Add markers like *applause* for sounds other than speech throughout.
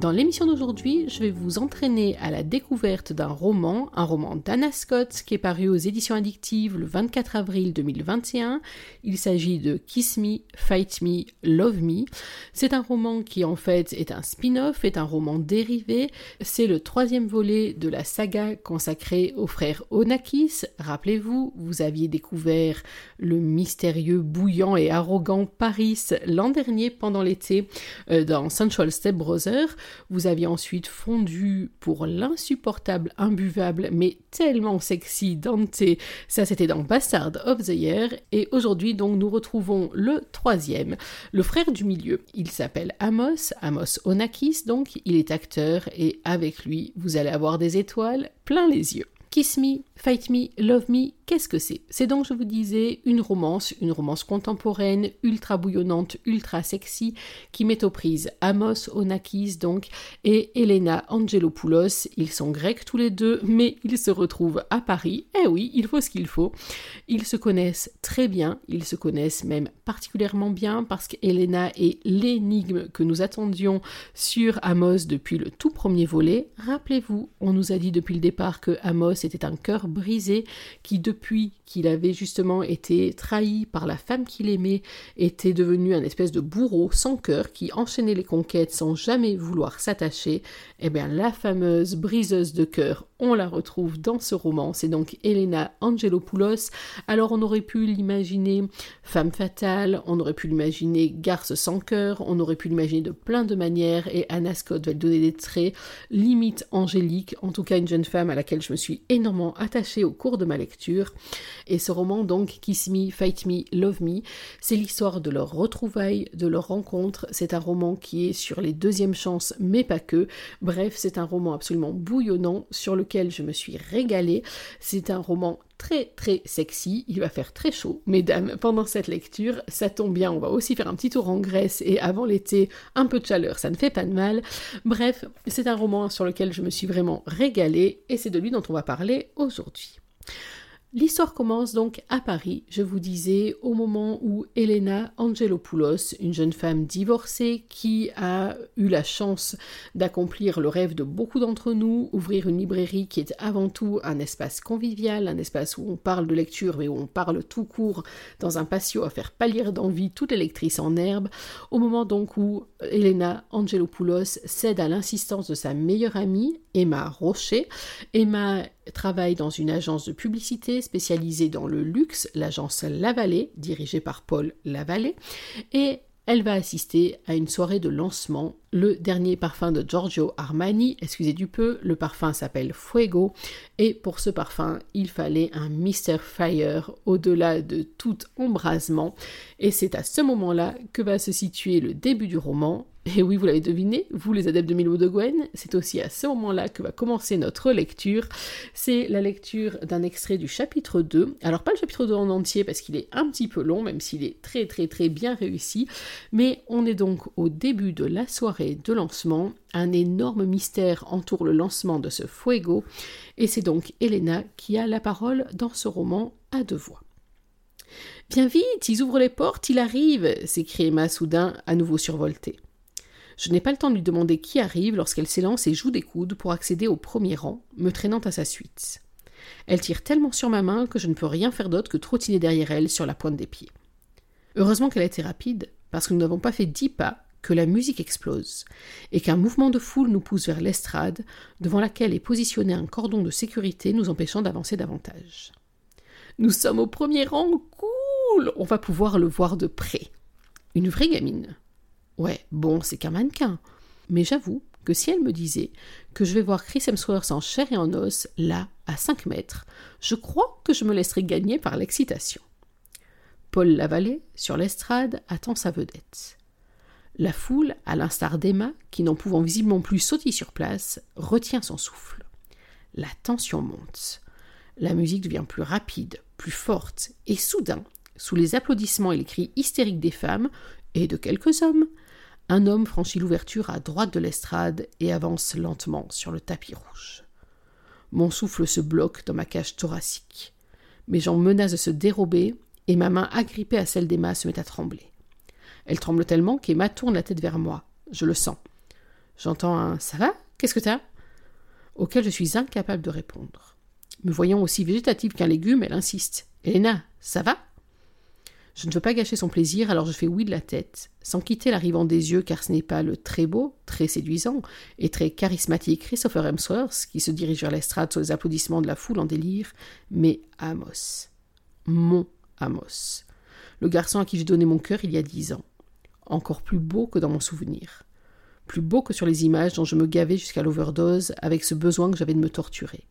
Dans l'émission d'aujourd'hui, je vais vous entraîner à la découverte d'un roman, un roman d'Anna Scott qui est paru aux éditions addictives le 24 avril 2021. Il s'agit de Kiss Me, Fight Me, Love Me. C'est un roman qui en fait est un spin-off, est un roman dérivé. C'est le troisième volet de la saga consacrée aux frères Onakis. Rappelez-vous, vous aviez découvert le mystérieux, bouillant et arrogant Paris l'an dernier pendant l'été euh, dans Central Step Brothers. Vous aviez ensuite fondu pour l'insupportable, imbuvable, mais tellement sexy Dante. Ça, c'était dans Bastard of the Year. Et aujourd'hui, donc, nous retrouvons le troisième, le frère du milieu. Il s'appelle Amos, Amos Onakis, donc, il est acteur et avec lui, vous allez avoir des étoiles plein les yeux. Kiss Me, Fight Me, Love Me, qu'est-ce que c'est? C'est donc, je vous disais, une romance, une romance contemporaine, ultra bouillonnante, ultra sexy, qui met aux prises Amos Onakis, donc, et Elena Angelopoulos. Ils sont grecs tous les deux, mais ils se retrouvent à Paris. Eh oui, il faut ce qu'il faut. Ils se connaissent très bien, ils se connaissent même particulièrement bien, parce qu'Elena est l'énigme que nous attendions sur Amos depuis le tout premier volet. Rappelez-vous, on nous a dit depuis le départ que Amos était un cœur brisé qui, depuis qu'il avait justement été trahi par la femme qu'il aimait, était devenu un espèce de bourreau sans cœur qui enchaînait les conquêtes sans jamais vouloir s'attacher. Eh bien, la fameuse briseuse de cœur, on la retrouve dans ce roman. C'est donc Elena Angelopoulos. Alors, on aurait pu l'imaginer femme fatale, on aurait pu l'imaginer garce sans cœur, on aurait pu l'imaginer de plein de manières, et Anna Scott va lui donner des traits limite angéliques, en tout cas une jeune femme à laquelle je me suis énormément attachée au cours de ma lecture. Et ce roman, donc, Kiss Me, Fight Me, Love Me, c'est l'histoire de leur retrouvaille, de leur rencontre. C'est un roman qui est sur les deuxièmes chances, mais pas que. Bref, c'est un roman absolument bouillonnant sur lequel je me suis régalée. C'est un roman très très sexy, il va faire très chaud, mesdames, pendant cette lecture, ça tombe bien, on va aussi faire un petit tour en Grèce et avant l'été, un peu de chaleur, ça ne fait pas de mal. Bref, c'est un roman sur lequel je me suis vraiment régalée et c'est de lui dont on va parler aujourd'hui. L'histoire commence donc à Paris, je vous disais, au moment où Elena Angelopoulos, une jeune femme divorcée qui a eu la chance d'accomplir le rêve de beaucoup d'entre nous, ouvrir une librairie qui est avant tout un espace convivial, un espace où on parle de lecture mais où on parle tout court dans un patio à faire pâlir d'envie toute les lectrices en herbe, au moment donc où Elena Angelopoulos cède à l'insistance de sa meilleure amie, Emma Rocher. Emma travaille dans une agence de publicité spécialisée dans le luxe, l'agence Lavallée, dirigée par Paul Lavallée, et elle va assister à une soirée de lancement. Le dernier parfum de Giorgio Armani, excusez du peu, le parfum s'appelle Fuego, et pour ce parfum, il fallait un Mr. Fire au-delà de tout embrasement, et c'est à ce moment-là que va se situer le début du roman, et oui, vous l'avez deviné, vous les adeptes de Milo de Gwen, c'est aussi à ce moment-là que va commencer notre lecture. C'est la lecture d'un extrait du chapitre 2. Alors pas le chapitre 2 en entier parce qu'il est un petit peu long, même s'il est très très très bien réussi. Mais on est donc au début de la soirée de lancement. Un énorme mystère entoure le lancement de ce Fuego. Et c'est donc Elena qui a la parole dans ce roman à deux voix. Viens vite, ils ouvrent les portes, il arrive s'écrie Emma soudain, à nouveau survoltée. Je n'ai pas le temps de lui demander qui arrive lorsqu'elle s'élance et joue des coudes pour accéder au premier rang, me traînant à sa suite. Elle tire tellement sur ma main que je ne peux rien faire d'autre que trottiner derrière elle sur la pointe des pieds. Heureusement qu'elle a été rapide, parce que nous n'avons pas fait dix pas que la musique explose, et qu'un mouvement de foule nous pousse vers l'estrade, devant laquelle est positionné un cordon de sécurité nous empêchant d'avancer davantage. Nous sommes au premier rang, cool On va pouvoir le voir de près. Une vraie gamine. Ouais, bon, c'est qu'un mannequin. Mais j'avoue que si elle me disait que je vais voir Chris Hemsworth en chair et en os, là, à 5 mètres, je crois que je me laisserais gagner par l'excitation. Paul Lavallée, sur l'estrade, attend sa vedette. La foule, à l'instar d'Emma, qui n'en pouvant visiblement plus sauter sur place, retient son souffle. La tension monte. La musique devient plus rapide, plus forte, et soudain, sous les applaudissements et les cris hystériques des femmes, et de quelques hommes, un homme franchit l'ouverture à droite de l'estrade et avance lentement sur le tapis rouge. Mon souffle se bloque dans ma cage thoracique. Mes jambes menacent de se dérober et ma main agrippée à celle d'Emma se met à trembler. Elle tremble tellement qu'Emma tourne la tête vers moi. Je le sens. J'entends un Ça va? Qu'est-ce que t'as? auquel je suis incapable de répondre. Me voyant aussi végétative qu'un légume, elle insiste. Elena, ça va? Je ne veux pas gâcher son plaisir, alors je fais oui de la tête, sans quitter l'arrivant des yeux, car ce n'est pas le très beau, très séduisant et très charismatique Christopher Hemsworth qui se dirige vers l'estrade sous les applaudissements de la foule en délire, mais Amos. Mon Amos. Le garçon à qui j'ai donné mon cœur il y a dix ans. Encore plus beau que dans mon souvenir plus beau que sur les images dont je me gavais jusqu'à l'overdose avec ce besoin que j'avais de me torturer.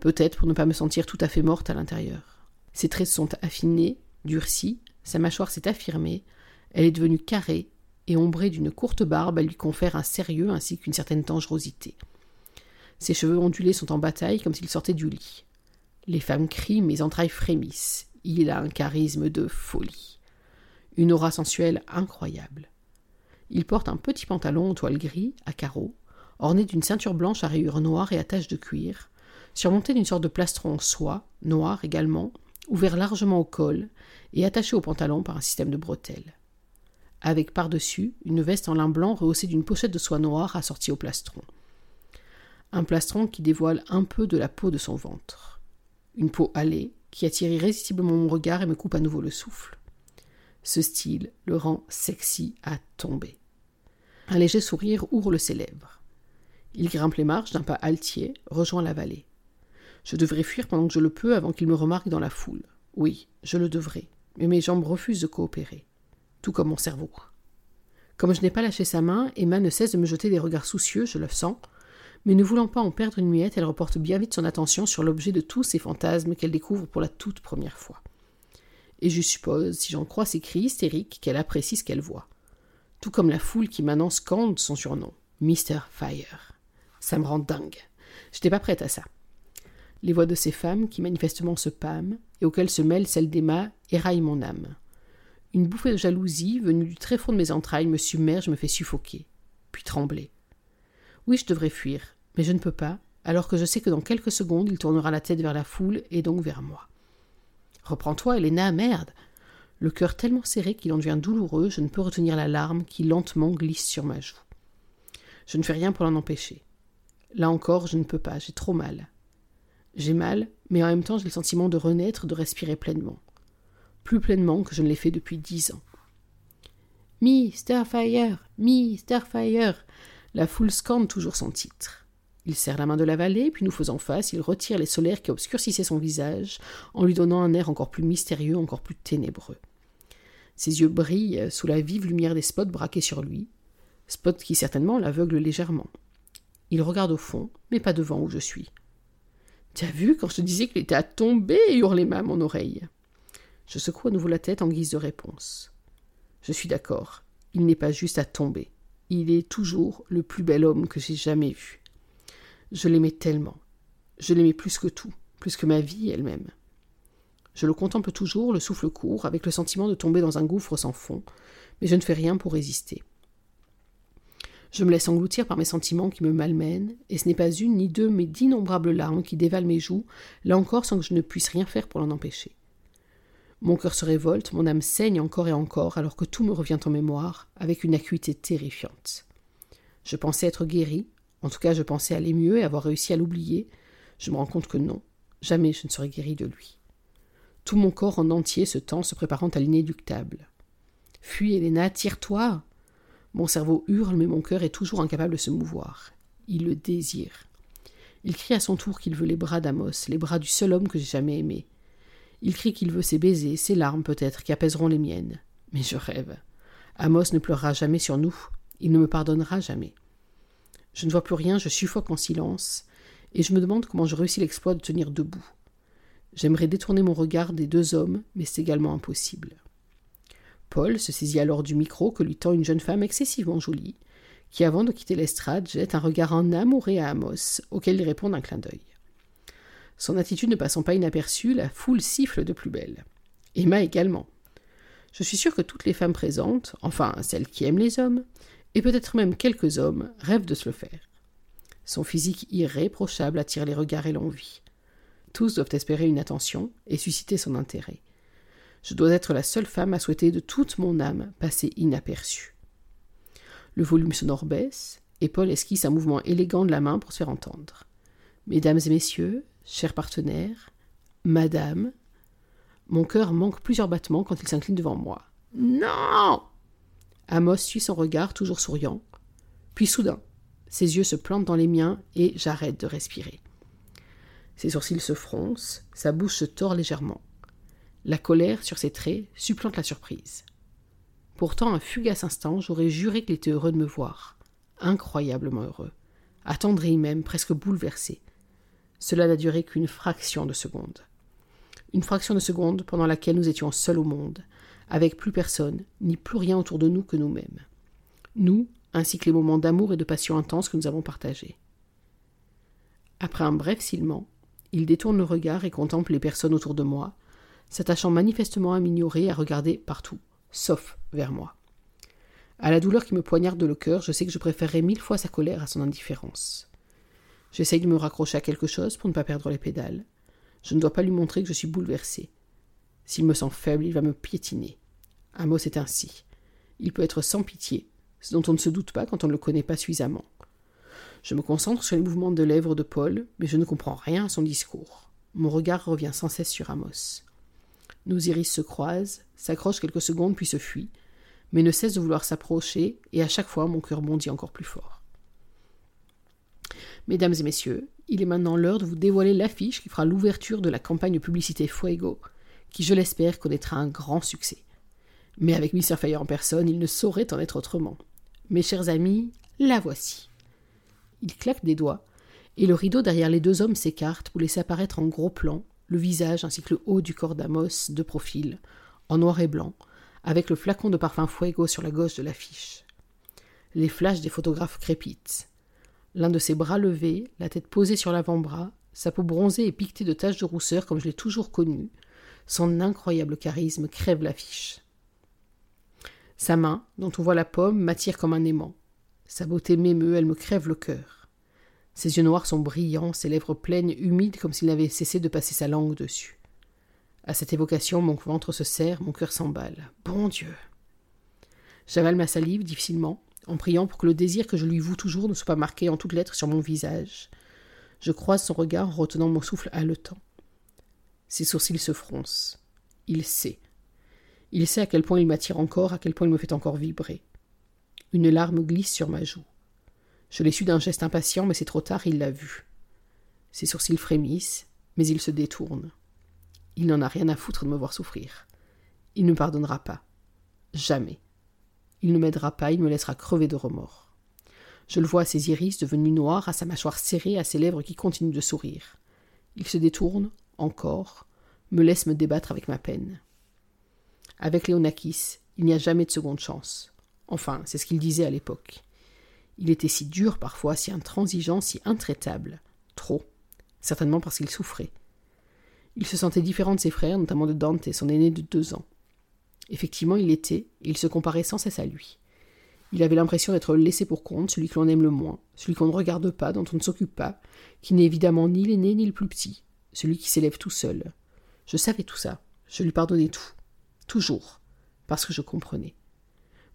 Peut-être pour ne pas me sentir tout à fait morte à l'intérieur. Ses traits sont affinés, durcis, sa mâchoire s'est affirmée, elle est devenue carrée, et ombrée d'une courte barbe, elle lui confère un sérieux ainsi qu'une certaine dangerosité. Ses cheveux ondulés sont en bataille comme s'ils sortaient du lit. Les femmes crient, mes entrailles frémissent. Il a un charisme de folie. Une aura sensuelle incroyable. Il porte un petit pantalon en toile gris, à carreaux, orné d'une ceinture blanche à rayures noires et à taches de cuir, surmonté d'une sorte de plastron en soie, noir également, ouvert largement au col et attaché au pantalon par un système de bretelles. Avec par-dessus une veste en lin blanc rehaussée d'une pochette de soie noire assortie au plastron. Un plastron qui dévoile un peu de la peau de son ventre. Une peau hâlée qui attire irrésistiblement mon regard et me coupe à nouveau le souffle. Ce style le rend sexy à tomber. Un léger sourire ourle ses lèvres. Il grimpe les marches d'un pas altier, rejoint la vallée. Je devrais fuir pendant que je le peux avant qu'il me remarque dans la foule. Oui, je le devrais, mais mes jambes refusent de coopérer, tout comme mon cerveau. Comme je n'ai pas lâché sa main, Emma ne cesse de me jeter des regards soucieux, je le sens, mais ne voulant pas en perdre une miette, elle reporte bien vite son attention sur l'objet de tous ces fantasmes qu'elle découvre pour la toute première fois. Et je suppose, si j'en crois ses cris hystériques, qu'elle apprécie ce qu'elle voit tout comme la foule qui maintenant scande son surnom, Mr. Fire. Ça me rend dingue. J'étais pas prête à ça. Les voix de ces femmes, qui manifestement se pâment, et auxquelles se mêle celle d'Emma, éraillent mon âme. Une bouffée de jalousie, venue du très fond de mes entrailles, me submerge, me fait suffoquer, puis trembler. Oui, je devrais fuir, mais je ne peux pas, alors que je sais que dans quelques secondes il tournera la tête vers la foule et donc vers moi. Reprends-toi, Elena, merde le cœur tellement serré qu'il en devient douloureux, je ne peux retenir la larme qui lentement glisse sur ma joue. Je ne fais rien pour l'en empêcher. Là encore, je ne peux pas, j'ai trop mal. J'ai mal, mais en même temps j'ai le sentiment de renaître, de respirer pleinement. Plus pleinement que je ne l'ai fait depuis dix ans. Mr. Fire Mr. Fire La foule scande toujours son titre. Il serre la main de la vallée, puis nous faisant face, il retire les solaires qui obscurcissaient son visage, en lui donnant un air encore plus mystérieux, encore plus ténébreux. Ses yeux brillent sous la vive lumière des spots braqués sur lui, spots qui certainement l'aveuglent légèrement. Il regarde au fond, mais pas devant où je suis. Tu as vu quand je te disais qu'il était à tomber hurlait à mon oreille? Je secoue à nouveau la tête en guise de réponse. Je suis d'accord, il n'est pas juste à tomber. Il est toujours le plus bel homme que j'ai jamais vu. Je l'aimais tellement. Je l'aimais plus que tout, plus que ma vie elle-même. Je le contemple toujours, le souffle court, avec le sentiment de tomber dans un gouffre sans fond, mais je ne fais rien pour résister. Je me laisse engloutir par mes sentiments qui me malmènent, et ce n'est pas une ni deux, mais d'innombrables larmes qui dévalent mes joues, là encore sans que je ne puisse rien faire pour l'en empêcher. Mon cœur se révolte, mon âme saigne encore et encore, alors que tout me revient en mémoire, avec une acuité terrifiante. Je pensais être guéri, en tout cas je pensais aller mieux et avoir réussi à l'oublier. Je me rends compte que non, jamais je ne serai guéri de lui. Tout mon corps en entier se tend, se préparant à l'inéductable. Fuis, Héléna, tire-toi Mon cerveau hurle, mais mon cœur est toujours incapable de se mouvoir. Il le désire. Il crie à son tour qu'il veut les bras d'Amos, les bras du seul homme que j'ai jamais aimé. Il crie qu'il veut ses baisers, ses larmes peut-être, qui apaiseront les miennes. Mais je rêve. Amos ne pleurera jamais sur nous. Il ne me pardonnera jamais. Je ne vois plus rien, je suffoque en silence, et je me demande comment je réussis l'exploit de tenir debout. J'aimerais détourner mon regard des deux hommes, mais c'est également impossible. Paul se saisit alors du micro que lui tend une jeune femme excessivement jolie, qui, avant de quitter l'estrade, jette un regard en amouré à Amos, auquel il répond d'un clin d'œil. Son attitude ne passant pas inaperçue, la foule siffle de plus belle. Emma également. Je suis sûre que toutes les femmes présentes, enfin celles qui aiment les hommes, et peut-être même quelques hommes, rêvent de se le faire. Son physique irréprochable attire les regards et l'envie. Tous doivent espérer une attention et susciter son intérêt. Je dois être la seule femme à souhaiter de toute mon âme passer inaperçue. Le volume sonore baisse, et Paul esquisse un mouvement élégant de la main pour se faire entendre. Mesdames et messieurs, chers partenaires, madame, mon cœur manque plusieurs battements quand il s'incline devant moi. Non Amos suit son regard, toujours souriant. Puis soudain, ses yeux se plantent dans les miens et j'arrête de respirer. Ses sourcils se froncent, sa bouche se tord légèrement. La colère sur ses traits supplante la surprise. Pourtant, un fugace instant, j'aurais juré qu'il était heureux de me voir. Incroyablement heureux. Attendri même, presque bouleversé. Cela n'a duré qu'une fraction de seconde. Une fraction de seconde pendant laquelle nous étions seuls au monde, avec plus personne, ni plus rien autour de nous que nous-mêmes. Nous, ainsi que les moments d'amour et de passion intense que nous avons partagés. Après un bref silement, il détourne le regard et contemple les personnes autour de moi, s'attachant manifestement à m'ignorer et à regarder partout, sauf vers moi. À la douleur qui me poignarde le cœur, je sais que je préférerais mille fois sa colère à son indifférence. J'essaye de me raccrocher à quelque chose pour ne pas perdre les pédales. Je ne dois pas lui montrer que je suis bouleversé. S'il me sent faible, il va me piétiner. Amos est ainsi. Il peut être sans pitié, ce dont on ne se doute pas quand on ne le connaît pas suffisamment. Je me concentre sur les mouvements de lèvres de Paul, mais je ne comprends rien à son discours. Mon regard revient sans cesse sur Amos. Nos iris se croisent, s'accrochent quelques secondes puis se fuient, mais ne cessent de vouloir s'approcher, et à chaque fois mon cœur bondit encore plus fort. Mesdames et messieurs, il est maintenant l'heure de vous dévoiler l'affiche qui fera l'ouverture de la campagne publicité Fuego, qui, je l'espère, connaîtra un grand succès. Mais avec Mr. Fire en personne, il ne saurait en être autrement. Mes chers amis, la voici. Il claque des doigts, et le rideau derrière les deux hommes s'écarte pour laisser apparaître en gros plan le visage ainsi que le haut du corps d'Amos de profil, en noir et blanc, avec le flacon de parfum Fuego sur la gauche de l'affiche. Les flashs des photographes crépitent. L'un de ses bras levés, la tête posée sur l'avant-bras, sa peau bronzée et piquetée de taches de rousseur comme je l'ai toujours connu, son incroyable charisme crève l'affiche. Sa main, dont on voit la pomme, m'attire comme un aimant. Sa beauté m'émeut, elle me crève le cœur. Ses yeux noirs sont brillants, ses lèvres pleines, humides comme s'il n'avait cessé de passer sa langue dessus. À cette évocation, mon ventre se serre, mon cœur s'emballe. Bon Dieu. J'avale ma salive difficilement, en priant pour que le désir que je lui voue toujours ne soit pas marqué en toutes lettres sur mon visage. Je croise son regard en retenant mon souffle haletant. Ses sourcils se froncent. Il sait. Il sait à quel point il m'attire encore, à quel point il me fait encore vibrer. Une larme glisse sur ma joue. Je l'ai su d'un geste impatient, mais c'est trop tard, il l'a vu. Ses sourcils frémissent, mais il se détourne. Il n'en a rien à foutre de me voir souffrir. Il ne pardonnera pas. Jamais. Il ne m'aidera pas, il me laissera crever de remords. Je le vois à ses iris devenus noirs, à sa mâchoire serrée, à ses lèvres qui continuent de sourire. Il se détourne, encore, me laisse me débattre avec ma peine. Avec Léonakis, il n'y a jamais de seconde chance. Enfin, c'est ce qu'il disait à l'époque. Il était si dur parfois, si intransigeant, si intraitable. Trop. Certainement parce qu'il souffrait. Il se sentait différent de ses frères, notamment de Dante, son aîné de deux ans. Effectivement, il était, et il se comparait sans cesse à lui. Il avait l'impression d'être laissé pour compte, celui que l'on aime le moins, celui qu'on ne regarde pas, dont on ne s'occupe pas, qui n'est évidemment ni l'aîné ni le plus petit, celui qui s'élève tout seul. Je savais tout ça, je lui pardonnais tout. Toujours. Parce que je comprenais.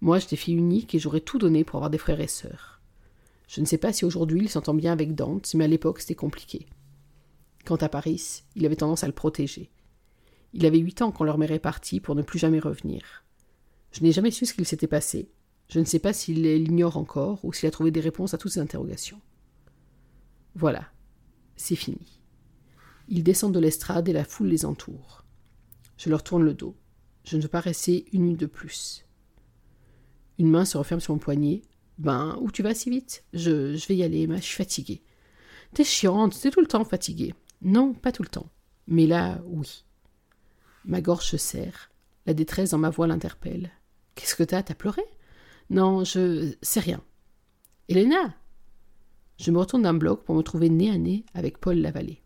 Moi, j'étais fille unique et j'aurais tout donné pour avoir des frères et sœurs. Je ne sais pas si aujourd'hui il s'entend bien avec Dante, mais à l'époque c'était compliqué. Quant à Paris, il avait tendance à le protéger. Il avait huit ans quand leur mère est partie pour ne plus jamais revenir. Je n'ai jamais su ce qu'il s'était passé. Je ne sais pas s'il l'ignore encore ou s'il a trouvé des réponses à toutes ces interrogations. Voilà, c'est fini. Ils descendent de l'estrade et la foule les entoure. Je leur tourne le dos. Je ne veux pas rester une minute de plus. Une main se referme sur mon poignet. Ben, où tu vas si vite? Je, je vais y aller, mais je suis fatiguée. T'es chiante, t'es tout le temps fatiguée. Non, pas tout le temps. Mais là, oui. Ma gorge se serre. La détresse dans ma voix l'interpelle. Qu'est-ce que t'as? T'as pleuré? Non, je. C'est rien. Elena? Je me retourne d'un bloc pour me trouver nez à nez avec Paul Lavallée.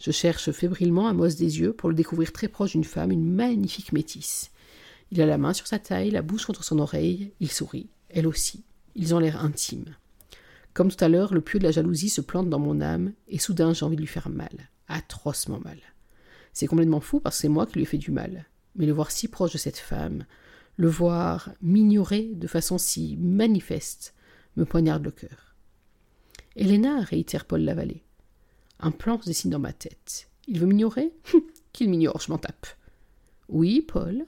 Je cherche fébrilement Amos des yeux pour le découvrir très proche d'une femme, une magnifique métisse. Il a la main sur sa taille, la bouche contre son oreille, il sourit, elle aussi. Ils ont l'air intimes. Comme tout à l'heure, le pieu de la jalousie se plante dans mon âme, et soudain j'ai envie de lui faire mal, atrocement mal. C'est complètement fou parce que c'est moi qui lui ai fait du mal. Mais le voir si proche de cette femme, le voir m'ignorer de façon si manifeste, me poignarde le cœur. Helena, réitère Paul Lavallée. Un plan se dessine dans ma tête. Il veut m'ignorer? *laughs* Qu'il m'ignore, je m'en tape. Oui, Paul?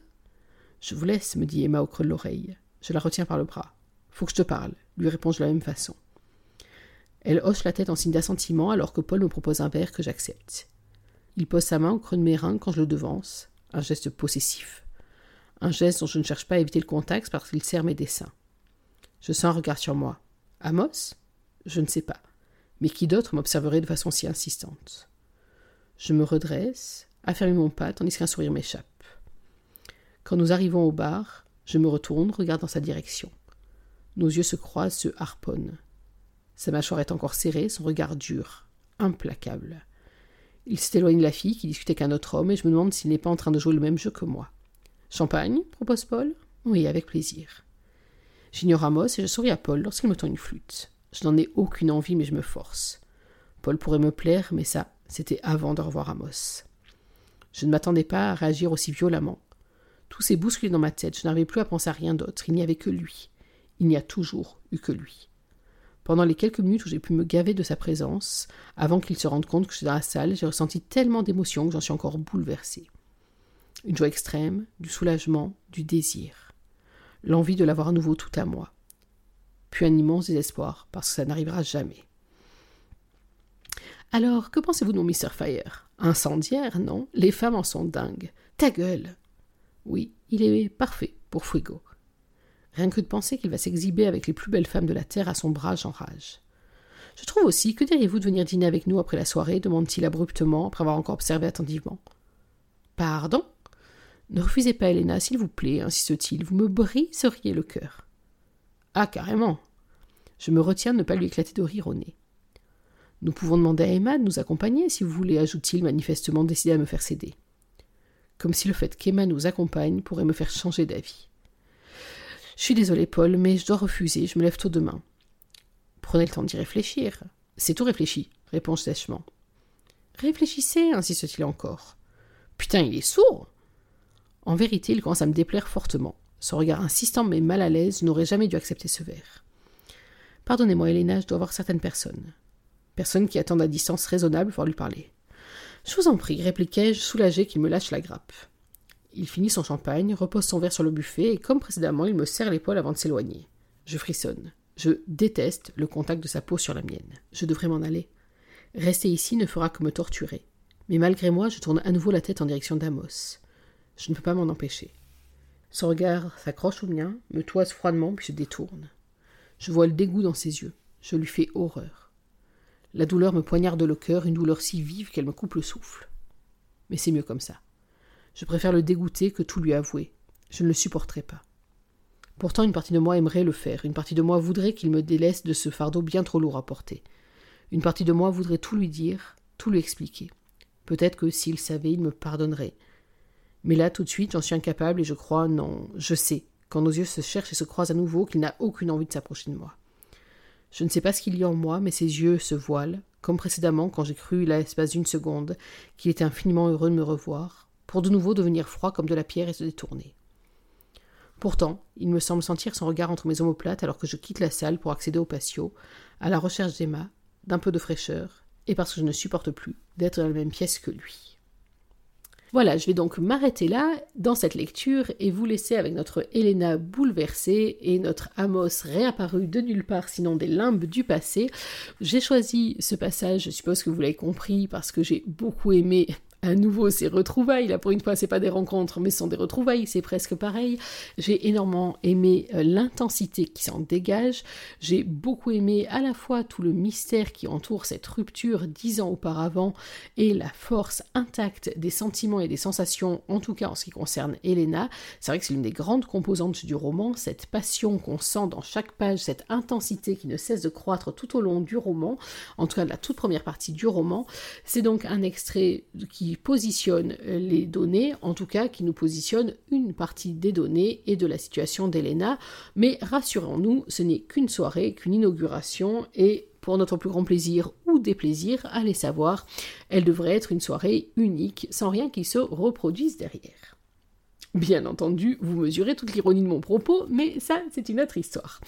Je vous laisse, me dit Emma au creux de l'oreille. Je la retiens par le bras. Faut que je te parle, lui réponds-je de la même façon. Elle hoche la tête en signe d'assentiment alors que Paul me propose un verre que j'accepte. Il pose sa main au creux de mes reins quand je le devance, un geste possessif. Un geste dont je ne cherche pas à éviter le contact parce qu'il sert mes dessins. Je sens un regard sur moi. Amos? Je ne sais pas. Mais qui d'autre m'observerait de façon si insistante? Je me redresse, affermis mon pas tandis qu'un sourire m'échappe. Quand nous arrivons au bar, je me retourne, regarde dans sa direction. Nos yeux se croisent, se harponnent. Sa mâchoire est encore serrée, son regard dur, implacable. Il s'éloigne de la fille qui discutait avec un autre homme et je me demande s'il n'est pas en train de jouer le même jeu que moi. Champagne propose Paul? Oui, avec plaisir. J'ignore Amos et je souris à Paul lorsqu'il me tend une flûte. Je n'en ai aucune envie, mais je me force. Paul pourrait me plaire, mais ça, c'était avant de revoir Amos. Je ne m'attendais pas à réagir aussi violemment. Tout s'est bousculé dans ma tête, je n'arrivais plus à penser à rien d'autre, il n'y avait que lui. Il n'y a toujours eu que lui. Pendant les quelques minutes où j'ai pu me gaver de sa présence, avant qu'il se rende compte que je suis dans la salle, j'ai ressenti tellement d'émotions que j'en suis encore bouleversée. Une joie extrême, du soulagement, du désir. L'envie de l'avoir à nouveau tout à moi. Puis un immense désespoir, parce que ça n'arrivera jamais. Alors, que pensez-vous de mon Mr. Fire? Incendiaire, non? Les femmes en sont dingues. Ta gueule Oui, il est parfait pour Fuego. Rien que de penser qu'il va s'exhiber avec les plus belles femmes de la terre à son bras, j'enrage. Je trouve aussi, que diriez-vous de venir dîner avec nous après la soirée demande-t-il abruptement, après avoir encore observé attentivement. Pardon? Ne refusez pas, Helena, s'il vous plaît, insiste-t-il, vous me briseriez le cœur. Ah, carrément Je me retiens de ne pas lui éclater de rire au nez. Nous pouvons demander à Emma de nous accompagner, si vous voulez, ajoute-t-il, manifestement décidé à me faire céder. Comme si le fait qu'Emma nous accompagne pourrait me faire changer d'avis. Je suis désolé, Paul, mais je dois refuser, je me lève tôt demain. Prenez le temps d'y réfléchir. C'est tout réfléchi, réponds-je sèchement. Réfléchissez, insiste-t-il encore. Putain, il est sourd En vérité, il commence à me déplaire fortement. Son regard insistant mais mal à l'aise n'aurait jamais dû accepter ce verre. Pardonnez-moi, Helena, je dois voir certaines personnes. Personnes qui attendent à distance raisonnable pour lui parler. Je vous en prie, répliquai-je, soulagé qu'il me lâche la grappe. Il finit son champagne, repose son verre sur le buffet, et comme précédemment, il me serre l'épaule avant de s'éloigner. Je frissonne. Je déteste le contact de sa peau sur la mienne. Je devrais m'en aller. Rester ici ne fera que me torturer. Mais malgré moi, je tourne à nouveau la tête en direction d'Amos. Je ne peux pas m'en empêcher. Son regard s'accroche au mien, me toise froidement, puis se détourne. Je vois le dégoût dans ses yeux. Je lui fais horreur. La douleur me poignarde le cœur, une douleur si vive qu'elle me coupe le souffle. Mais c'est mieux comme ça. Je préfère le dégoûter que tout lui avouer. Je ne le supporterai pas. Pourtant, une partie de moi aimerait le faire, une partie de moi voudrait qu'il me délaisse de ce fardeau bien trop lourd à porter. Une partie de moi voudrait tout lui dire, tout lui expliquer. Peut-être que s'il savait, il me pardonnerait. Mais là, tout de suite, j'en suis incapable et je crois, non, je sais, quand nos yeux se cherchent et se croisent à nouveau, qu'il n'a aucune envie de s'approcher de moi. Je ne sais pas ce qu'il y a en moi, mais ses yeux se voilent, comme précédemment quand j'ai cru, l'espace d'une seconde, qu'il était infiniment heureux de me revoir, pour de nouveau devenir froid comme de la pierre et se détourner. Pourtant, il me semble sentir son regard entre mes omoplates alors que je quitte la salle pour accéder au patio, à la recherche d'Emma, d'un peu de fraîcheur, et parce que je ne supporte plus d'être dans la même pièce que lui. Voilà, je vais donc m'arrêter là dans cette lecture et vous laisser avec notre Helena bouleversée et notre Amos réapparu de nulle part sinon des limbes du passé. J'ai choisi ce passage, je suppose que vous l'avez compris, parce que j'ai beaucoup aimé à nouveau ces retrouvailles. Là, pour une fois, c'est pas des rencontres, mais ce sont des retrouvailles, c'est presque pareil. J'ai énormément aimé euh, l'intensité qui s'en dégage. J'ai beaucoup aimé à la fois tout le mystère qui entoure cette rupture dix ans auparavant et la force intacte des sentiments et des sensations, en tout cas en ce qui concerne Elena. C'est vrai que c'est l'une des grandes composantes du roman, cette passion qu'on sent dans chaque page, cette intensité qui ne cesse de croître tout au long du roman, en tout cas de la toute première partie du roman. C'est donc un extrait qui positionne les données, en tout cas qui nous positionne une partie des données et de la situation d'Elena. Mais rassurons-nous, ce n'est qu'une soirée, qu'une inauguration et pour notre plus grand plaisir ou déplaisir, allez savoir, elle devrait être une soirée unique, sans rien qui se reproduise derrière. Bien entendu, vous mesurez toute l'ironie de mon propos, mais ça, c'est une autre histoire.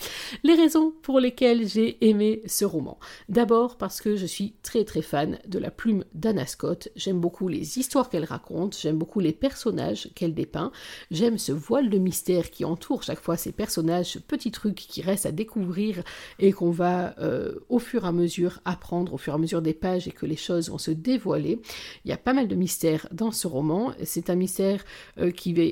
Les raisons pour lesquelles j'ai aimé ce roman. D'abord parce que je suis très très fan de la plume d'Anna Scott. J'aime beaucoup les histoires qu'elle raconte, j'aime beaucoup les personnages qu'elle dépeint, j'aime ce voile de mystère qui entoure chaque fois ces personnages, ce petit truc qui reste à découvrir et qu'on va euh, au fur et à mesure apprendre, au fur et à mesure des pages et que les choses vont se dévoiler. Il y a pas mal de mystères dans ce roman. C'est un mystère euh, qui va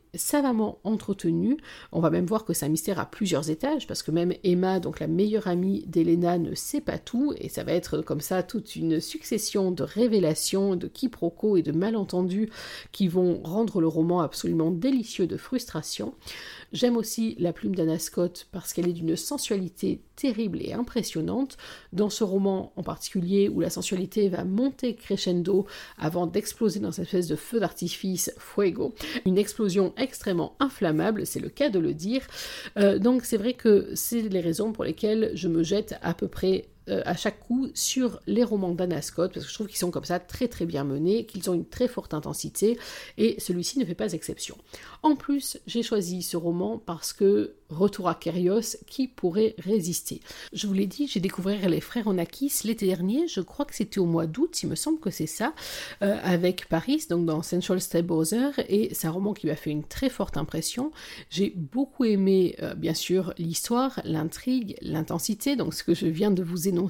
savamment entretenu. On va même voir que c'est un mystère à plusieurs étages, parce que même Emma, donc la meilleure amie d'Elena, ne sait pas tout, et ça va être comme ça toute une succession de révélations, de quiproquos et de malentendus qui vont rendre le roman absolument délicieux de frustration. J'aime aussi la plume d'Anna Scott parce qu'elle est d'une sensualité terrible et impressionnante. Dans ce roman en particulier, où la sensualité va monter crescendo avant d'exploser dans cette espèce de feu d'artifice fuego, une explosion extrêmement inflammable, c'est le cas de le dire. Euh, donc c'est vrai que c'est les raisons pour lesquelles je me jette à peu près euh, à chaque coup sur les romans d'Anna Scott, parce que je trouve qu'ils sont comme ça très très bien menés, qu'ils ont une très forte intensité, et celui-ci ne fait pas exception. En plus, j'ai choisi ce roman parce que Retour à Kérios, qui pourrait résister Je vous l'ai dit, j'ai découvert Les Frères Onakis l'été dernier, je crois que c'était au mois d'août, il me semble que c'est ça, euh, avec Paris, donc dans Central Step Brother, et c'est un roman qui m'a fait une très forte impression. J'ai beaucoup aimé, euh, bien sûr, l'histoire, l'intrigue, l'intensité, donc ce que je viens de vous énoncer,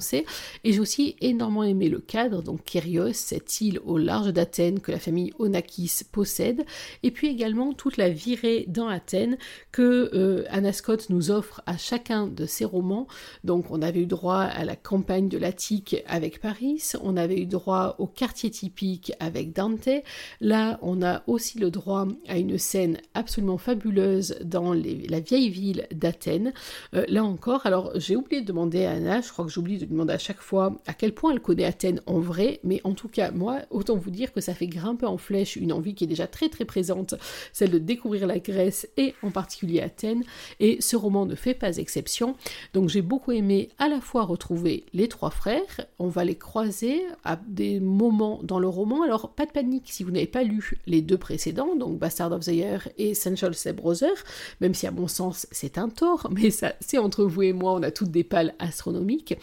et j'ai aussi énormément aimé le cadre, donc Kérios, cette île au large d'Athènes que la famille Onakis possède, et puis également toute la virée dans Athènes que euh, Anna Scott nous offre à chacun de ses romans. Donc on avait eu droit à la campagne de l'Attique avec Paris, on avait eu droit au quartier typique avec Dante. Là, on a aussi le droit à une scène absolument fabuleuse dans la vieille ville d'Athènes. Euh, là encore, alors j'ai oublié de demander à Anna, je crois que j'oublie de demander à chaque fois à quel point elle connaît Athènes en vrai, mais en tout cas, moi, autant vous dire que ça fait grimper en flèche une envie qui est déjà très très présente, celle de découvrir la Grèce et en particulier Athènes. Et ce roman ne fait pas exception. Donc j'ai beaucoup aimé à la fois retrouver les trois frères, on va les croiser à des moments dans le roman. Alors pas de panique si vous n'avez pas lu les deux précédents, donc Bastard of the Year et Essential Step Brother, même si à mon sens c'est un tort, mais ça c'est entre vous et moi, on a toutes des pales astronomiques.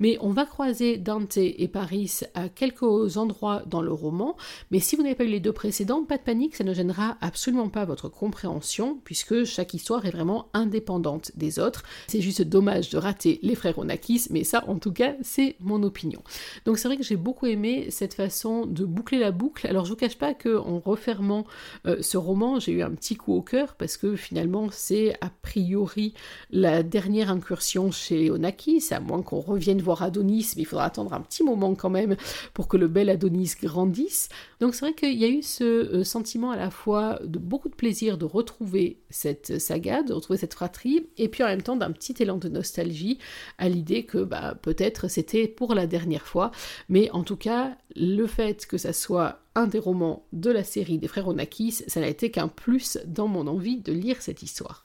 Mais on va croiser Dante et Paris à quelques endroits dans le roman, mais si vous n'avez pas lu les deux précédents, pas de panique, ça ne gênera absolument pas votre compréhension, puisque chaque histoire est vraiment indépendante des autres. C'est juste dommage de rater les frères Onakis, mais ça, en tout cas, c'est mon opinion. Donc c'est vrai que j'ai beaucoup aimé cette façon de boucler la boucle. Alors je vous cache pas que en refermant euh, ce roman, j'ai eu un petit coup au cœur parce que finalement c'est a priori la dernière incursion chez Onakis, à moins qu'on revienne voir Adonis, mais il faudra attendre un petit moment quand même pour que le bel Adonis grandisse. Donc c'est vrai qu'il y a eu ce euh, sentiment à la fois de beaucoup de plaisir de retrouver cette saga, de retrouver cette fratrie, et puis en même temps d'un petit élan de nostalgie à l'idée que bah, peut-être c'était pour la dernière fois, mais en tout cas, le fait que ça soit un des romans de la série des frères Onakis, ça n'a été qu'un plus dans mon envie de lire cette histoire.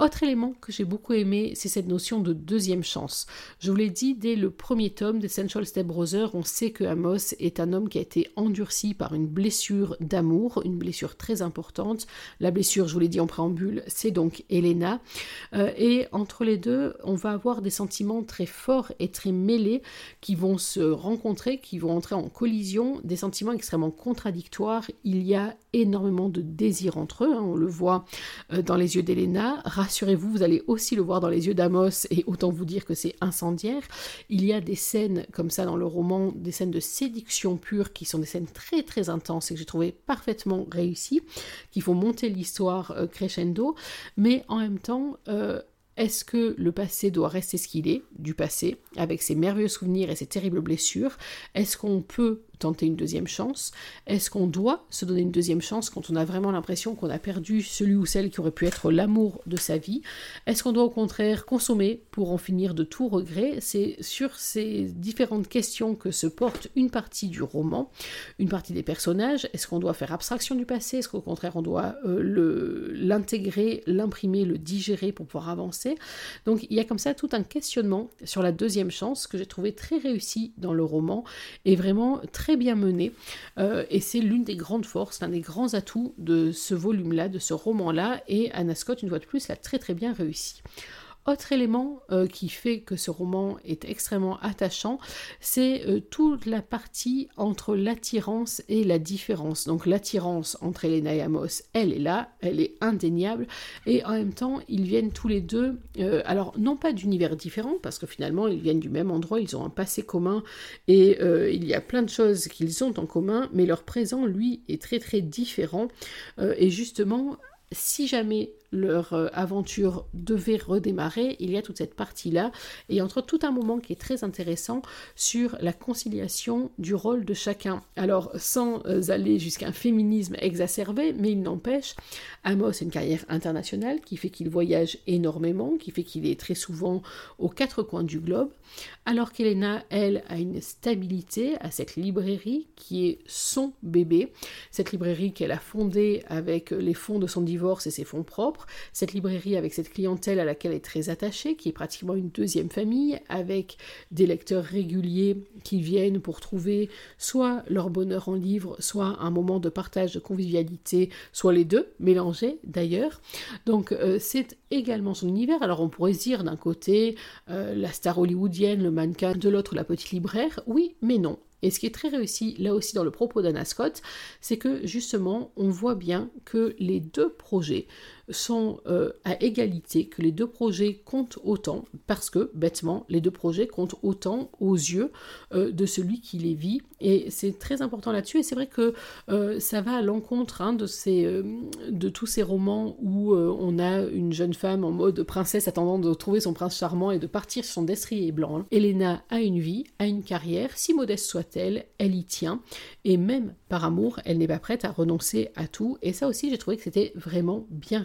Autre élément que j'ai beaucoup aimé, c'est cette notion de deuxième chance. Je vous l'ai dit, dès le premier tome d'Essential Step Brother, on sait que Amos est un homme qui a été endurci par une blessure d'amour, une blessure très importante. La blessure, je vous l'ai dit en préambule, c'est donc Elena. Euh, et entre les deux, on va avoir des sentiments très forts et très mêlés qui vont se rencontrer, qui vont entrer en collision, des sentiments extrêmement contradictoires. Il y a énormément de désir entre eux, hein. on le voit euh, dans les yeux d'Elena rassurez-vous, vous allez aussi le voir dans les yeux d'Amos, et autant vous dire que c'est incendiaire. Il y a des scènes comme ça dans le roman, des scènes de séduction pure, qui sont des scènes très très intenses et que j'ai trouvé parfaitement réussies, qui font monter l'histoire euh, crescendo, mais en même temps... Euh, est-ce que le passé doit rester ce qu'il est, du passé, avec ses merveilleux souvenirs et ses terribles blessures? Est-ce qu'on peut tenter une deuxième chance. Est-ce qu'on doit se donner une deuxième chance quand on a vraiment l'impression qu'on a perdu celui ou celle qui aurait pu être l'amour de sa vie? Est-ce qu'on doit au contraire consommer pour en finir de tout regret? C'est sur ces différentes questions que se porte une partie du roman, une partie des personnages. Est-ce qu'on doit faire abstraction du passé? Est-ce qu'au contraire on doit euh, l'intégrer, l'imprimer, le digérer pour pouvoir avancer? Donc il y a comme ça tout un questionnement sur la deuxième chance que j'ai trouvé très réussi dans le roman et vraiment très bien mené. Euh, et c'est l'une des grandes forces, l'un des grands atouts de ce volume-là, de ce roman-là. Et Anna Scott, une fois de plus, l'a très très bien réussi. Autre élément euh, qui fait que ce roman est extrêmement attachant, c'est euh, toute la partie entre l'attirance et la différence. Donc l'attirance entre Elena et Amos, elle est là, elle est indéniable, et en même temps, ils viennent tous les deux, euh, alors non pas d'univers différents, parce que finalement, ils viennent du même endroit, ils ont un passé commun, et il y a plein de choses qu'ils ont en commun, mais leur présent, lui, est très très différent, et justement, si jamais leur euh, aventure devait redémarrer, il y a toute cette partie-là, et entre tout un moment qui est très intéressant sur la conciliation du rôle de chacun. Alors, sans euh, aller jusqu'à un féminisme exacerbé, mais il n'empêche, Amos a une carrière internationale qui fait qu'il voyage énormément, qui fait qu'il est très souvent aux quatre coins du globe, alors qu'Elena, elle, a une stabilité à cette librairie qui est son bébé, cette librairie qu'elle a fondée avec les fonds de son divorce et ses fonds propres, cette librairie avec cette clientèle à laquelle elle est très attachée, qui est pratiquement une deuxième famille, avec des lecteurs réguliers qui viennent pour trouver soit leur bonheur en livre, soit un moment de partage, de convivialité, soit les deux, mélangés d'ailleurs. Donc euh, c'est également son univers. Alors on pourrait dire d'un côté euh, la star hollywoodienne, le mannequin, de l'autre la petite libraire. Oui, mais non. Et ce qui est très réussi là aussi dans le propos d'Anna Scott, c'est que justement on voit bien que les deux projets sont euh, à égalité, que les deux projets comptent autant, parce que bêtement, les deux projets comptent autant aux yeux euh, de celui qui les vit. Et c'est très important là-dessus. Et c'est vrai que euh, ça va à l'encontre hein, de, de tous ces romans où on a une jeune femme en mode princesse attendant de trouver son prince charmant et de partir sur son destrier blanc. Elena a une vie, a une carrière, si modeste soit-elle, elle y tient. Et même par amour, elle n'est pas prête à renoncer à tout. Et ça aussi, j'ai trouvé que c'était vraiment bien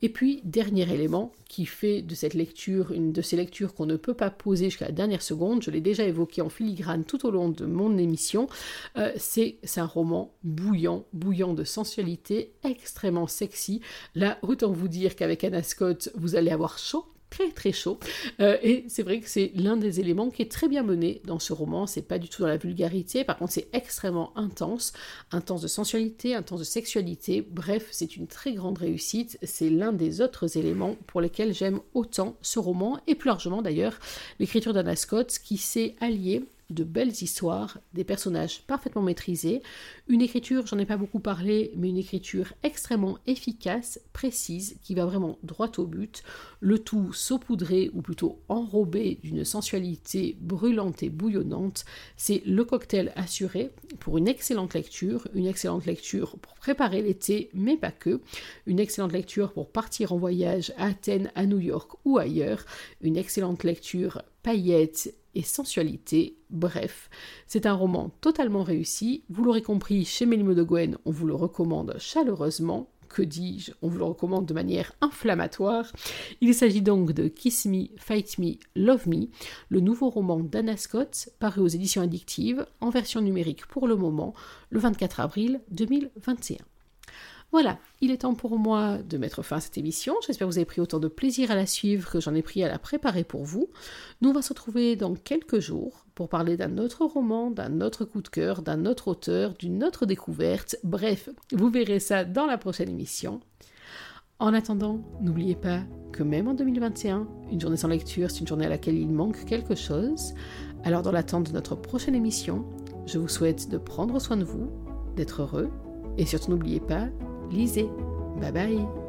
Et puis, dernier élément qui fait de cette lecture une de ces lectures qu'on ne peut pas poser jusqu'à la dernière seconde, je l'ai déjà évoqué en filigrane tout au long de mon émission, euh, c'est un roman bouillant, bouillant de sensualité, extrêmement sexy. Là, autant vous dire qu'avec Anna Scott, vous allez avoir chaud très très chaud. Euh, et c'est vrai que c'est l'un des éléments qui est très bien mené dans ce roman. C'est pas du tout dans la vulgarité, par contre c'est extrêmement intense, intense de sensualité, intense de sexualité. Bref, c'est une très grande réussite. C'est l'un des autres éléments pour lesquels j'aime autant ce roman et plus largement d'ailleurs l'écriture d'Anna Scott qui s'est alliée de belles histoires, des personnages parfaitement maîtrisés, une écriture, j'en ai pas beaucoup parlé, mais une écriture extrêmement efficace, précise, qui va vraiment droit au but, le tout saupoudré ou plutôt enrobé d'une sensualité brûlante et bouillonnante. C'est le cocktail assuré pour une excellente lecture, une excellente lecture pour préparer l'été, mais pas que, une excellente lecture pour partir en voyage à Athènes, à New York ou ailleurs, une excellente lecture paillettes et sensualité. Bref, c'est un roman totalement réussi. Vous l'aurez compris, chez Mélimo de Gwen, on vous le recommande chaleureusement. Que dis-je On vous le recommande de manière inflammatoire. Il s'agit donc de Kiss Me, Fight Me, Love Me, le nouveau roman d'Anna Scott, paru aux éditions addictives, en version numérique pour le moment, le 24 avril 2021. Voilà, il est temps pour moi de mettre fin à cette émission. J'espère que vous avez pris autant de plaisir à la suivre que j'en ai pris à la préparer pour vous. Nous, on va se retrouver dans quelques jours pour parler d'un autre roman, d'un autre coup de cœur, d'un autre auteur, d'une autre découverte. Bref, vous verrez ça dans la prochaine émission. En attendant, n'oubliez pas que même en 2021, une journée sans lecture, c'est une journée à laquelle il manque quelque chose. Alors dans l'attente de notre prochaine émission, je vous souhaite de prendre soin de vous, d'être heureux, et surtout n'oubliez pas lisez. Bye bye